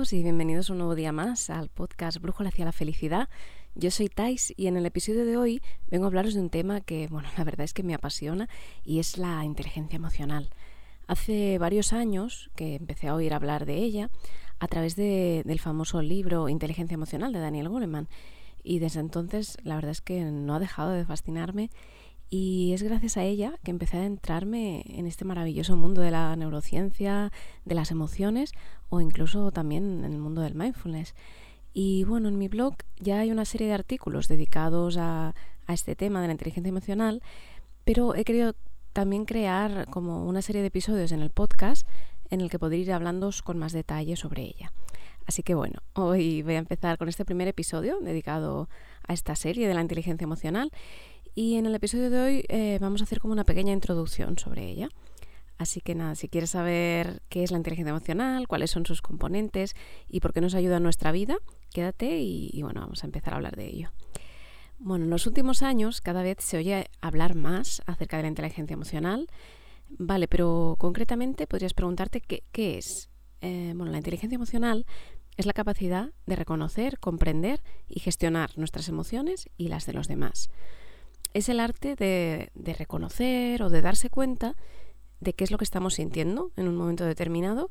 todos y bienvenidos un nuevo día más al podcast Brújula hacia la felicidad. Yo soy Tais y en el episodio de hoy vengo a hablaros de un tema que, bueno, la verdad es que me apasiona y es la inteligencia emocional. Hace varios años que empecé a oír hablar de ella a través del famoso libro Inteligencia Emocional de Daniel Goleman y desde entonces la verdad es que no ha dejado de fascinarme y es gracias a ella que empecé a adentrarme en este maravilloso mundo de la neurociencia, de las emociones o incluso también en el mundo del mindfulness. Y bueno, en mi blog ya hay una serie de artículos dedicados a, a este tema de la inteligencia emocional, pero he querido también crear como una serie de episodios en el podcast en el que podré ir hablando con más detalle sobre ella. Así que bueno, hoy voy a empezar con este primer episodio dedicado a esta serie de la inteligencia emocional y en el episodio de hoy eh, vamos a hacer como una pequeña introducción sobre ella. Así que nada, si quieres saber qué es la inteligencia emocional, cuáles son sus componentes y por qué nos ayuda en nuestra vida, quédate y, bueno, vamos a empezar a hablar de ello. Bueno, en los últimos años cada vez se oye hablar más acerca de la inteligencia emocional. Vale, pero concretamente podrías preguntarte qué, qué es. Eh, bueno, la inteligencia emocional es la capacidad de reconocer, comprender y gestionar nuestras emociones y las de los demás. Es el arte de, reconocer o de darse cuenta de qué es lo que estamos sintiendo en un momento determinado,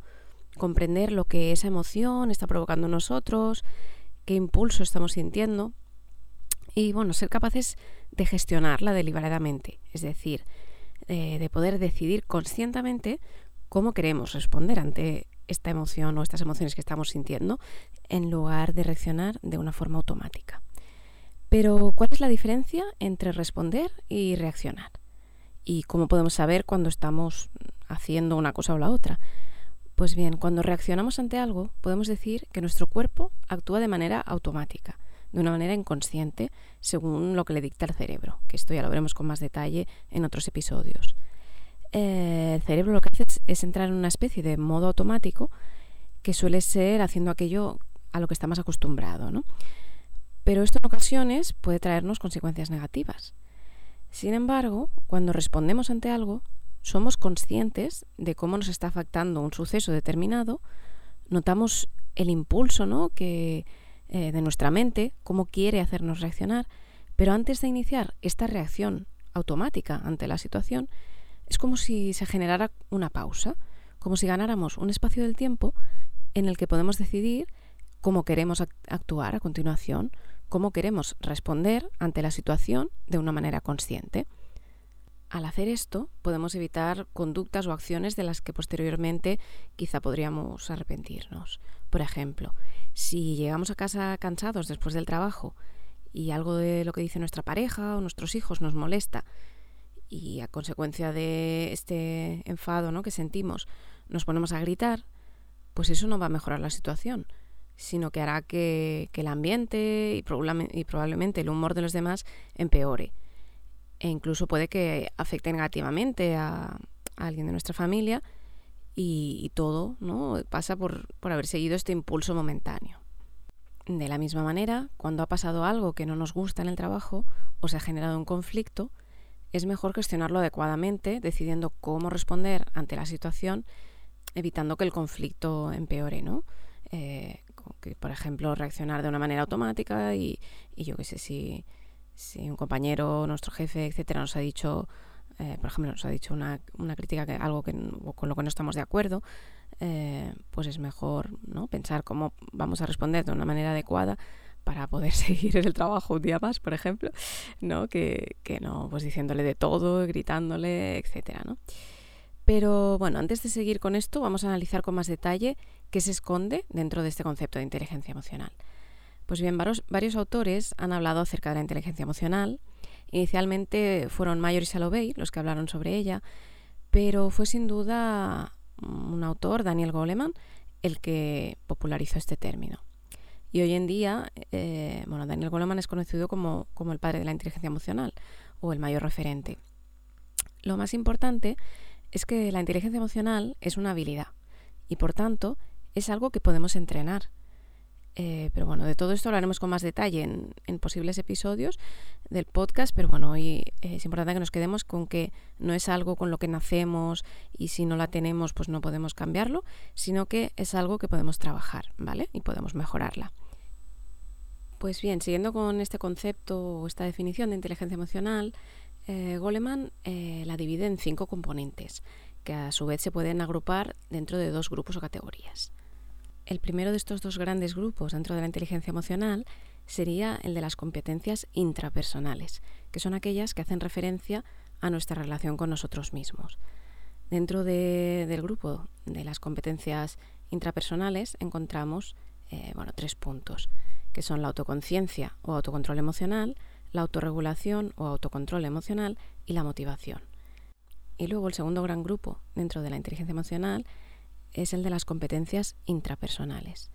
comprender lo que esa emoción está provocando en nosotros, qué impulso estamos sintiendo y bueno, ser capaces de gestionarla deliberadamente, es decir, eh, de poder decidir conscientemente cómo queremos responder ante esta emoción o estas emociones que estamos sintiendo en lugar de reaccionar de una forma automática. Pero, ¿cuál es la diferencia entre responder y reaccionar? ¿Y cómo podemos saber cuando estamos haciendo una cosa o la otra? Pues bien, cuando reaccionamos ante algo, podemos decir que nuestro cuerpo actúa de manera automática de una manera inconsciente según lo que le dicta el cerebro, que esto ya lo veremos con más detalle en otros episodios. Eh, el cerebro lo que hace es, entrar en una especie de modo automático que suele ser haciendo aquello a lo que está más acostumbrado, ¿no? Pero esto en ocasiones puede traernos consecuencias negativas. Sin embargo, cuando respondemos ante algo, somos conscientes de cómo nos está afectando un suceso determinado, notamos el impulso ¿no? que, eh, de nuestra mente, cómo quiere hacernos reaccionar, pero antes de iniciar esta reacción automática ante la situación, es como si se generara una pausa, como si ganáramos un espacio del tiempo en el que podemos decidir cómo queremos actuar a continuación, cómo queremos responder ante la situación de una manera consciente. Al hacer esto, podemos evitar conductas o acciones de las que posteriormente quizá podríamos arrepentirnos. Por ejemplo, si llegamos a casa cansados después del trabajo y algo de lo que dice nuestra pareja o nuestros hijos nos molesta y a consecuencia de este enfado ¿no? que sentimos nos ponemos a gritar, pues eso no va a mejorar la situación, sino que hará que, el ambiente y, y probablemente el humor de los demás empeore e incluso puede que afecte negativamente a, alguien de nuestra familia y, todo ¿no? pasa por, por haber seguido este impulso momentáneo. De la misma manera, cuando ha pasado algo que no nos gusta en el trabajo o se ha generado un conflicto, es mejor gestionarlo adecuadamente, decidiendo cómo responder ante la situación, evitando que el conflicto empeore, ¿no? Eh, que, por ejemplo, reaccionar de una manera automática y, y yo qué sé, si, si un compañero, nuestro jefe, etcétera, nos ha dicho, eh, por ejemplo, nos ha dicho una, una crítica, que, algo que, con lo que no estamos de acuerdo, eh, pues es mejor ¿no? pensar cómo vamos a responder de una manera adecuada para poder seguir el trabajo un día más, por ejemplo, ¿no? Que, que no, pues diciéndole de todo, gritándole, etcétera, ¿no? Pero bueno, antes de seguir con esto, vamos a analizar con más detalle qué se esconde dentro de este concepto de inteligencia emocional. Pues bien, varios, autores han hablado acerca de la inteligencia emocional. Inicialmente fueron Mayor y Salovey los que hablaron sobre ella, pero fue sin duda un autor, Daniel Goleman, el que popularizó este término. Y hoy en día, eh, bueno, Daniel Goleman es conocido como, como el padre de la inteligencia emocional o el mayor referente. Lo más importante es que la inteligencia emocional es una habilidad y por tanto es algo que podemos entrenar Eh, pero bueno, de todo esto hablaremos con más detalle en, posibles episodios del podcast, pero bueno, hoy es importante que nos quedemos con que no es algo con lo que nacemos y si no la tenemos pues no podemos cambiarlo, sino que es algo que podemos trabajar, ¿vale? Y podemos mejorarla. Pues bien, siguiendo con este concepto o esta definición de inteligencia emocional, eh, Goleman eh, la divide en cinco componentes, que a su vez se pueden agrupar dentro de dos grupos o categorías. El primero de estos dos grandes grupos dentro de la inteligencia emocional sería el de las competencias intrapersonales, que son aquellas que hacen referencia a nuestra relación con nosotros mismos. Dentro del grupo de las competencias intrapersonales encontramos eh, bueno, tres puntos, que son la autoconciencia o autocontrol emocional, la autorregulación o autocontrol emocional y la motivación. Y luego el segundo gran grupo dentro de la inteligencia emocional es el de las competencias intrapersonales.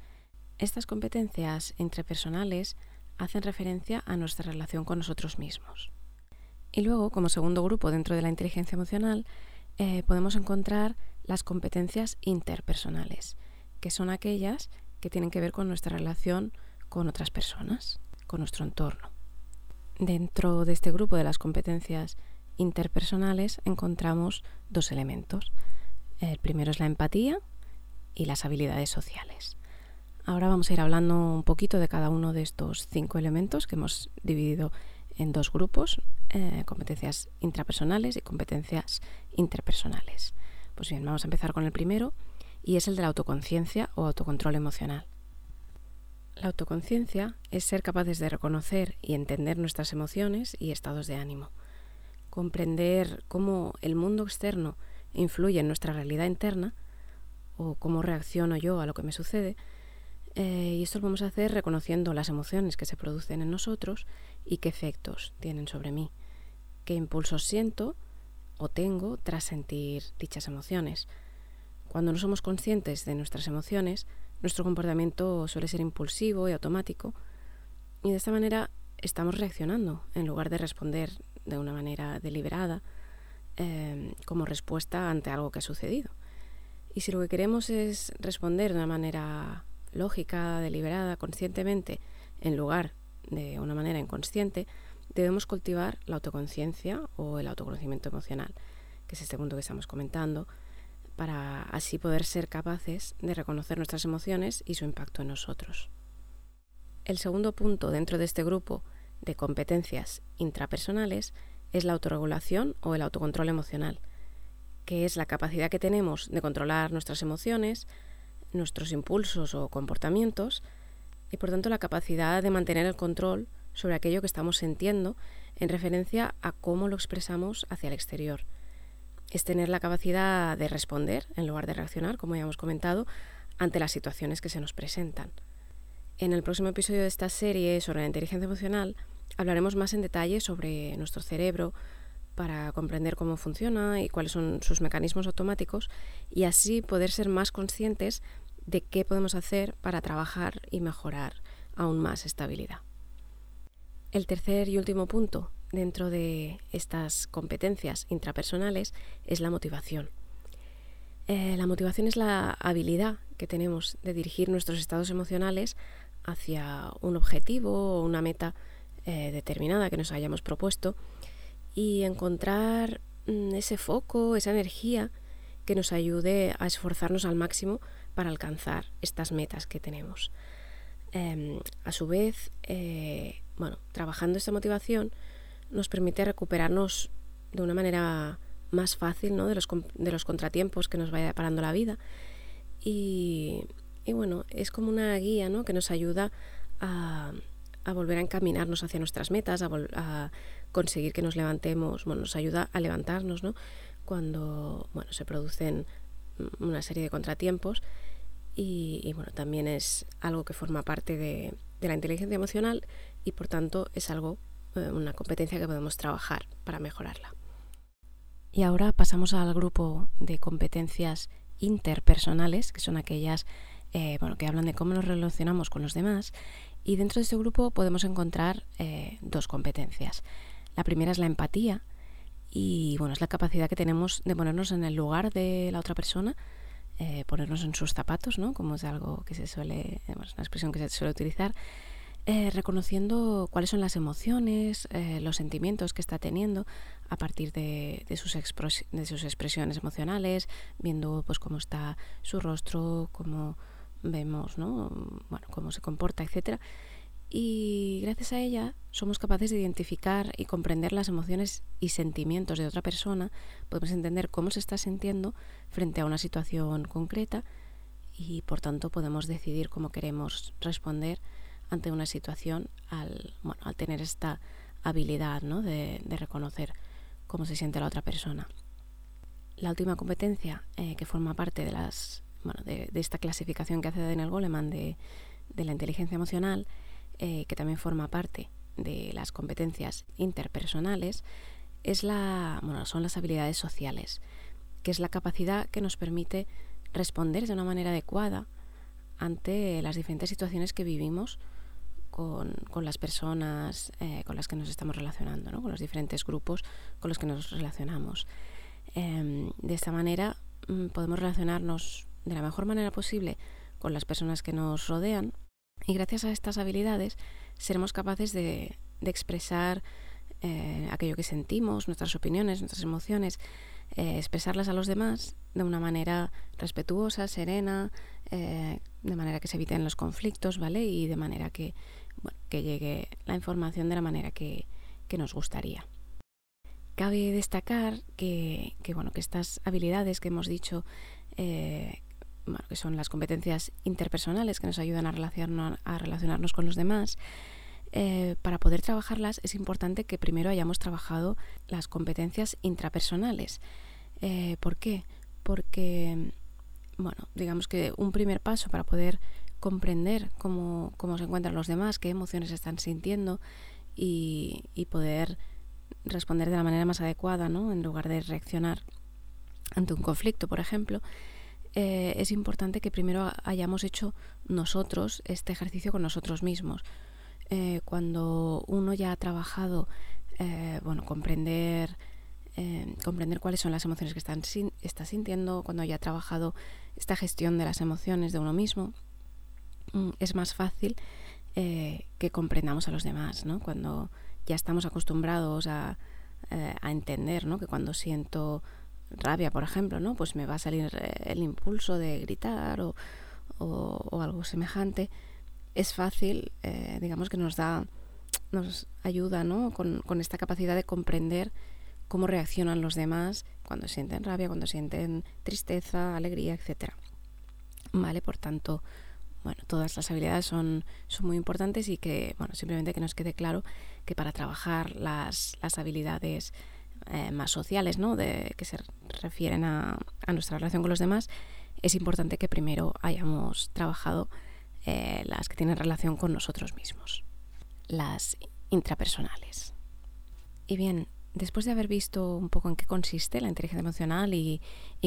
Estas competencias intrapersonales hacen referencia a nuestra relación con nosotros mismos. Y luego, como segundo grupo dentro de la inteligencia emocional, eh, podemos encontrar las competencias interpersonales, que son aquellas que tienen que ver con nuestra relación con otras personas, con nuestro entorno. Dentro de este grupo de las competencias interpersonales encontramos dos elementos. El primero es la empatía y las habilidades sociales. Ahora vamos a ir hablando un poquito de cada uno de estos cinco elementos que hemos dividido en dos grupos, eh, competencias intrapersonales y competencias interpersonales. Pues bien, vamos a empezar con el primero y es el de la autoconciencia o autocontrol emocional. La autoconciencia es ser capaces de reconocer y entender nuestras emociones y estados de ánimo, comprender cómo el mundo externo influye en nuestra realidad interna o cómo reacciono yo a lo que me sucede. Eh, y esto lo vamos a hacer reconociendo las emociones que se producen en nosotros y qué efectos tienen sobre mí, qué impulsos siento o tengo tras sentir dichas emociones. Cuando no somos conscientes de nuestras emociones, nuestro comportamiento suele ser impulsivo y automático y de esta manera estamos reaccionando en lugar de responder de una manera deliberada eh, como respuesta ante algo que ha sucedido. Y si lo que queremos es responder de una manera lógica, deliberada, conscientemente, en lugar de una manera inconsciente, debemos cultivar la autoconciencia o el autoconocimiento emocional, que es este punto que estamos comentando, para así poder ser capaces de reconocer nuestras emociones y su impacto en nosotros. El segundo punto dentro de este grupo de competencias intrapersonales es la autorregulación o el autocontrol emocional, que es la capacidad que tenemos de controlar nuestras emociones, nuestros impulsos o comportamientos, y por tanto la capacidad de mantener el control sobre aquello que estamos sintiendo en referencia a cómo lo expresamos hacia el exterior. Es tener la capacidad de responder en lugar de reaccionar, como ya hemos comentado, ante las situaciones que se nos presentan. En el próximo episodio de esta serie sobre la inteligencia emocional hablaremos más en detalle sobre nuestro cerebro, para comprender cómo funciona y cuáles son sus mecanismos automáticos y así poder ser más conscientes de qué podemos hacer para trabajar y mejorar aún más esta habilidad. El tercer y último punto dentro de estas competencias intrapersonales es la motivación. Eh, la motivación es la habilidad que tenemos de dirigir nuestros estados emocionales hacia un objetivo o una meta eh, determinada que nos hayamos propuesto y encontrar mm, ese foco, esa energía que nos ayude a esforzarnos al máximo para alcanzar estas metas que tenemos. Em, a su vez, eh, bueno, trabajando esta motivación nos permite recuperarnos de una manera más fácil ¿no? de, los, de los contratiempos que nos vaya parando la vida. Y, bueno, es como una guía ¿no? que nos ayuda a, a volver a encaminarnos hacia nuestras metas, a, a, conseguir que nos levantemos, bueno, nos ayuda a levantarnos, ¿no? Cuando, bueno, se producen una serie de contratiempos y, bueno, también es algo que forma parte de, la inteligencia emocional y por tanto es algo, eh, una competencia que podemos trabajar para mejorarla. Y ahora pasamos al grupo de competencias interpersonales, que son aquellas eh, bueno, que hablan de cómo nos relacionamos con los demás. Y dentro de este grupo podemos encontrar eh, dos competencias. La primera es la empatía y bueno, es la capacidad que tenemos de ponernos en el lugar de la otra persona eh, ponernos en sus zapatos, ¿no? Como es algo que se suele, es una expresión que se suele utilizar, eh, reconociendo cuáles son las emociones, eh, los sentimientos que está teniendo a partir de, sus de, sus expresiones emocionales, viendo pues cómo está su rostro, cómo vemos, ¿no? Bueno, cómo se comporta, etcétera. Y gracias a ella somos capaces de identificar y comprender las emociones y sentimientos de otra persona, podemos entender cómo se está sintiendo frente a una situación concreta y por tanto podemos decidir cómo queremos responder ante una situación al tener esta habilidad ¿no? de, reconocer cómo se siente la otra persona. La última competencia eh, que forma parte de, las, bueno, de, esta clasificación que hace Daniel Goleman de, de la inteligencia emocional, eh, que también forma parte de las competencias interpersonales, es la, bueno, son las habilidades sociales, que es la capacidad que nos permite responder de una manera adecuada ante las diferentes situaciones que vivimos con, con las personas eh, con las que nos estamos relacionando, ¿no? con los diferentes grupos con los que nos relacionamos. Em, de esta manera mm, podemos relacionarnos de la mejor manera posible con las personas que nos rodean y gracias a estas habilidades seremos capaces de, de expresar eh, aquello que sentimos, nuestras opiniones, nuestras emociones, eh, expresarlas a los demás de una manera respetuosa, serena, de manera que se eviten los conflictos, ¿vale? Y de manera que que llegue la información de la manera que, nos gustaría. Cabe destacar que, bueno, que estas habilidades que hemos dicho, eh, que son las competencias interpersonales que nos ayudan a, relacionar, a relacionarnos con los demás, eh, para poder trabajarlas es importante que primero hayamos trabajado las competencias intrapersonales. Eh, ¿Por qué? Porque, bueno, digamos que un primer paso para poder comprender cómo, se encuentran los demás, qué emociones están sintiendo y, poder responder de la manera más adecuada, ¿no? En lugar de reaccionar ante un conflicto, por ejemplo, eh, es importante que primero hayamos hecho nosotros este ejercicio con nosotros mismos. Eh, cuando uno ya ha trabajado, eh, bueno, comprender, comprender cuáles son las emociones que están, está sintiendo, cuando ya ha trabajado esta gestión de las emociones de uno mismo, Mm, es más fácil que comprendamos a los demás, ¿no? Cuando ya estamos acostumbrados a, a entender, ¿no? Que cuando siento rabia, por ejemplo, ¿no? Pues me va a salir eh, el impulso de gritar o, o, algo semejante. Es fácil, digamos que nos da, nos ayuda, ¿no? Con, con esta capacidad de comprender cómo reaccionan los demás cuando sienten rabia, cuando sienten tristeza, alegría, etcétera. Vale, por tanto, bueno, todas las habilidades son, son muy importantes y que, bueno, simplemente que nos quede claro que para trabajar las, las habilidades eh, más sociales, ¿no? De, que se refieren a, a, nuestra relación con los demás, es importante que primero hayamos trabajado eh, las que tienen relación con nosotros mismos, las intrapersonales. Y bien, después de haber visto un poco en qué consiste la inteligencia emocional y,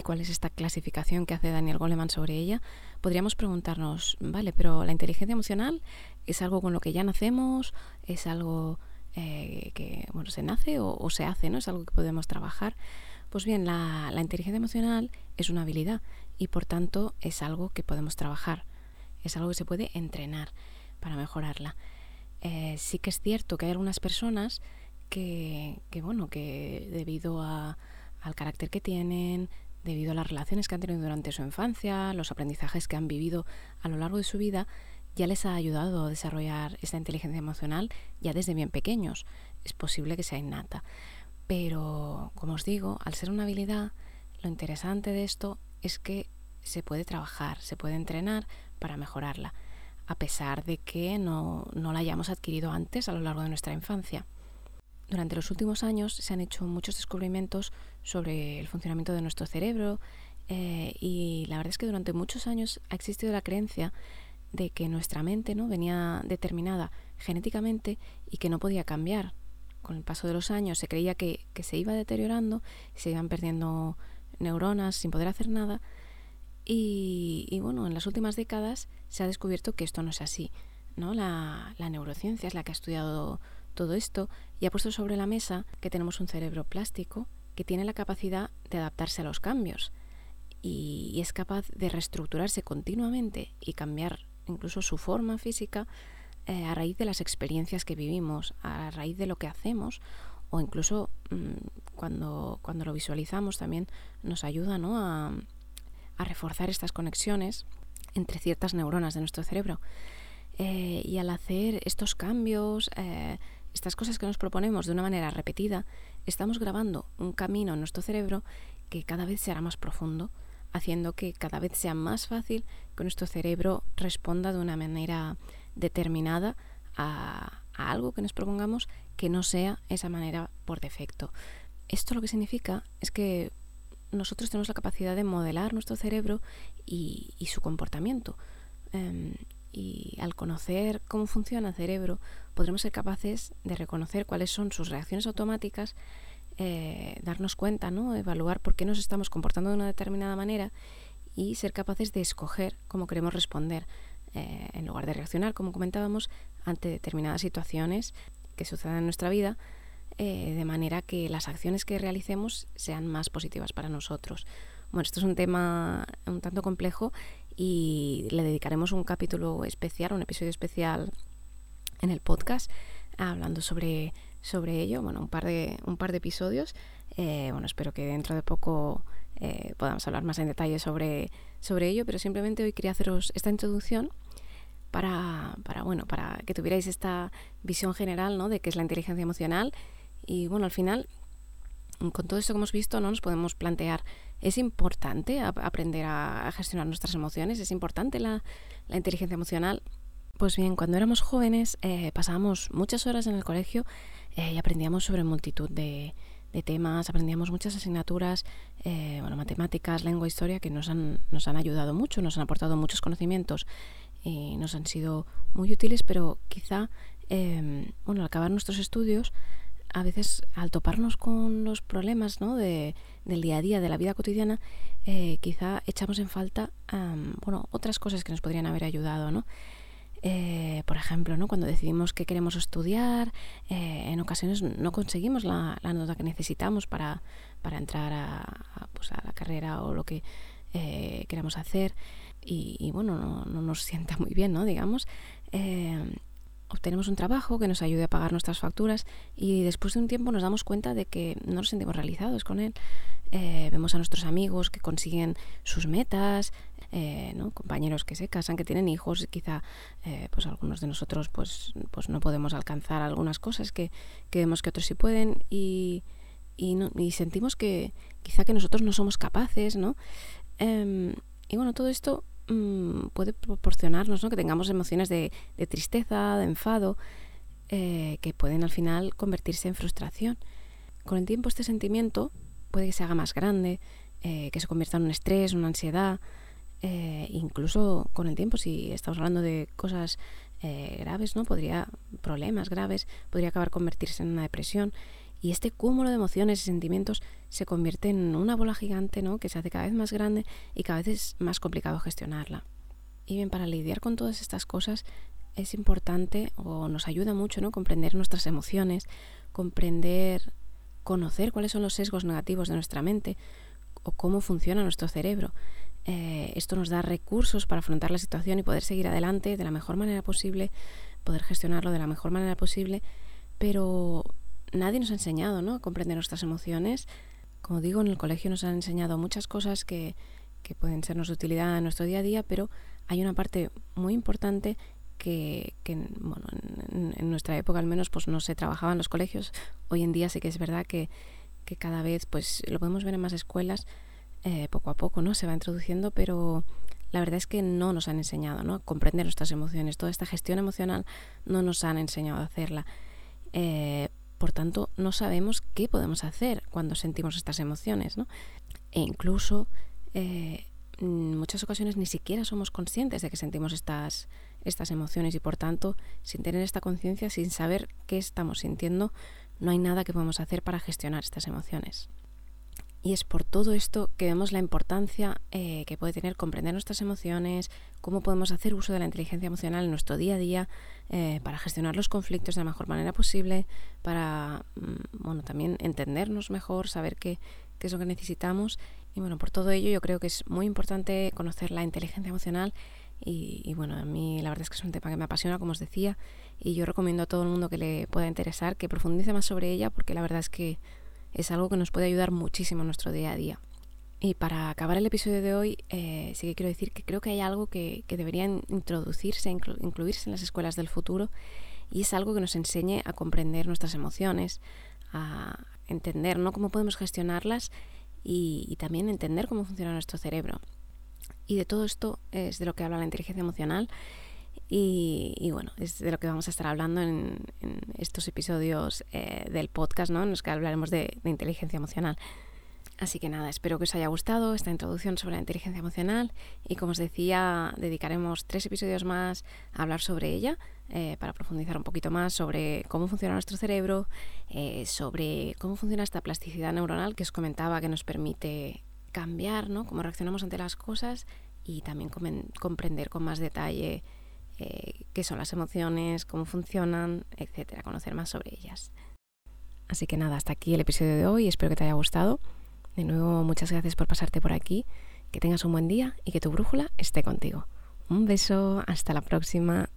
cuál es esta clasificación que hace Daniel Goleman sobre ella, podríamos preguntarnos, vale, pero la inteligencia emocional es algo con lo que ya nacemos, es algo eh, que bueno, se nace o, se hace, ¿no? Es algo que podemos trabajar. Pues bien, la, inteligencia emocional es una habilidad y por tanto es algo que podemos trabajar, es algo que se puede entrenar para mejorarla. Eh, sí que es cierto que hay algunas personas que, bueno, que debido a, al carácter que tienen, debido a las relaciones que han tenido durante su infancia, los aprendizajes que han vivido a lo largo de su vida, ya les ha ayudado a desarrollar esta inteligencia emocional ya desde bien pequeños. Es posible que sea innata. Pero, como os digo, al ser una habilidad, lo interesante de esto es que se puede trabajar, se puede entrenar para mejorarla, a pesar de que no, no la hayamos adquirido antes a lo largo de nuestra infancia. Durante los últimos años se han hecho muchos descubrimientos sobre el funcionamiento de nuestro cerebro eh, y la verdad es que durante muchos años ha existido la creencia de que nuestra mente ¿no? venía determinada genéticamente y que no podía cambiar. Con el paso de los años se creía que, se iba deteriorando, se iban perdiendo neuronas sin poder hacer nada. Y, y, bueno, en las últimas décadas se ha descubierto que esto no es así. ¿no? La, la neurociencia es la que ha estudiado todo esto y ha puesto sobre la mesa que tenemos un cerebro plástico que tiene la capacidad de adaptarse a los cambios y, es capaz de reestructurarse continuamente y cambiar incluso su forma física eh, a raíz de las experiencias que vivimos, a raíz de lo que hacemos o incluso mm, cuando, cuando lo visualizamos también nos ayuda a, reforzar estas conexiones entre ciertas neuronas de nuestro cerebro. Eh, y al hacer estos cambios, eh, estas cosas que nos proponemos de una manera repetida, estamos grabando un camino en nuestro cerebro que cada vez será más profundo, haciendo que cada vez sea más fácil que nuestro cerebro responda de una manera determinada a, algo que nos propongamos que no sea esa manera por defecto. Esto lo que significa es que nosotros tenemos la capacidad de modelar nuestro cerebro y, su comportamiento. Em, y al conocer cómo funciona el cerebro, podremos ser capaces de reconocer cuáles son sus reacciones automáticas, eh, darnos cuenta, ¿no? evaluar por qué nos estamos comportando de una determinada manera y ser capaces de escoger cómo queremos responder, eh, en lugar de reaccionar, como comentábamos, ante determinadas situaciones que sucedan en nuestra vida, eh, de manera que las acciones que realicemos sean más positivas para nosotros. Bueno, esto es un tema un tanto complejo y le dedicaremos un capítulo especial, un episodio especial en el podcast hablando sobre, sobre ello, bueno, un par de, un par de episodios. Eh, bueno, espero que dentro de poco eh, podamos hablar más en detalle sobre, sobre ello, pero simplemente hoy quería haceros esta introducción para, para, bueno, para que tuvierais esta visión general ¿no? de qué es la inteligencia emocional. Y bueno, al final, con todo esto que hemos visto, ¿no? nos podemos plantear es importante aprender a, gestionar nuestras emociones, es importante la, inteligencia emocional. Pues bien, cuando éramos jóvenes eh, pasábamos muchas horas en el colegio eh, y aprendíamos sobre multitud de, temas, aprendíamos muchas asignaturas, eh, bueno, matemáticas, lengua, historia, que nos han, nos han ayudado mucho, nos han aportado muchos conocimientos y nos han sido muy útiles, pero quizá, bueno, al acabar nuestros estudios, a veces al toparnos con los problemas ¿no? de, del día a día, de la vida cotidiana, eh, quizá echamos en falta bueno, otras cosas que nos podrían haber ayudado. ¿no? Eh, por ejemplo, ¿no? cuando decidimos que queremos estudiar, eh, en ocasiones no conseguimos la, nota que necesitamos para, para entrar a, pues a, la carrera o lo que queramos hacer. Y, bueno, no, no, nos sienta muy bien, ¿no? Digamos obtenemos un trabajo que nos ayude a pagar nuestras facturas y después de un tiempo nos damos cuenta de que no nos sentimos realizados con él. Eh, vemos a nuestros amigos que consiguen sus metas, eh, compañeros que se casan, que tienen hijos, quizá eh, pues algunos de nosotros pues, pues no podemos alcanzar algunas cosas que, vemos que otros sí pueden y, y, sentimos que quizá que nosotros no somos capaces, ¿no? Em, y bueno, todo esto Mm, puede proporcionarnos ¿no? que tengamos emociones de, tristeza, de enfado, eh, que pueden al final convertirse en frustración. Con el tiempo este sentimiento puede que se haga más grande, eh, que se convierta en un estrés, una ansiedad, eh, incluso con el tiempo, si estamos hablando de cosas graves, ¿no? Podría, problemas graves, podría acabar convertirse en una depresión. Y este cúmulo de emociones y sentimientos se convierte en una bola gigante, ¿no? Que se hace cada vez más grande y cada vez es más complicado gestionarla. Y bien, para lidiar con todas estas cosas es importante o nos ayuda mucho, ¿no? Comprender nuestras emociones, comprender, conocer cuáles son los sesgos negativos de nuestra mente o cómo funciona nuestro cerebro. Eh, esto nos da recursos para afrontar la situación y poder seguir adelante de la mejor manera posible, poder gestionarlo de la mejor manera posible, pero nadie nos ha enseñado ¿no? a comprender nuestras emociones. Como digo, en el colegio nos han enseñado muchas cosas que, pueden sernos de utilidad en nuestro día a día, pero hay una parte muy importante que, bueno, en, nuestra época al menos pues no se trabajaba en los colegios. Hoy en día sí que es verdad que, cada vez pues lo podemos ver en más escuelas, eh, poco a poco no se va introduciendo, pero la verdad es que no nos han enseñado ¿no? a comprender nuestras emociones. Toda esta gestión emocional no nos han enseñado a hacerla. Eh, por tanto, no sabemos qué podemos hacer cuando sentimos estas emociones, ¿no? E incluso eh, en muchas ocasiones ni siquiera somos conscientes de que sentimos estas, estas emociones y por tanto, sin tener esta conciencia, sin saber qué estamos sintiendo, no hay nada que podamos hacer para gestionar estas emociones. Y es por todo esto que vemos la importancia eh, que puede tener comprender nuestras emociones, cómo podemos hacer uso de la inteligencia emocional en nuestro día a día eh, para gestionar los conflictos de la mejor manera posible, para mm, bueno, también entendernos mejor, saber qué, qué es lo que necesitamos. Y bueno, por todo ello yo creo que es muy importante conocer la inteligencia emocional y, bueno, a mí la verdad es que es un tema que me apasiona, como os decía, y yo recomiendo a todo el mundo que le pueda interesar que profundice más sobre ella porque la verdad es que es algo que nos puede ayudar muchísimo en nuestro día a día. Y para acabar el episodio de hoy, eh, sí que quiero decir que creo que hay algo que, que debería introducirse, incluirse en las escuelas del futuro, y es algo que nos enseñe a comprender nuestras emociones, a entender ¿no? cómo podemos gestionarlas y, también entender cómo funciona nuestro cerebro. Y de todo esto es de lo que habla la inteligencia emocional y, bueno, es de lo que vamos a estar hablando en, estos episodios eh, del podcast, ¿no? en los que hablaremos de, de inteligencia emocional. Así que nada, espero que os haya gustado esta introducción sobre la inteligencia emocional y como os decía, dedicaremos tres episodios más a hablar sobre ella eh, para profundizar un poquito más sobre cómo funciona nuestro cerebro, eh, sobre cómo funciona esta plasticidad neuronal que os comentaba que nos permite cambiar, ¿no? Cómo reaccionamos ante las cosas y también comprender con más detalle eh, qué son las emociones, cómo funcionan, etcétera, conocer más sobre ellas. Así que nada, hasta aquí el episodio de hoy, espero que te haya gustado. De nuevo, muchas gracias por pasarte por aquí, que tengas un buen día y que tu brújula esté contigo. Un beso, hasta la próxima.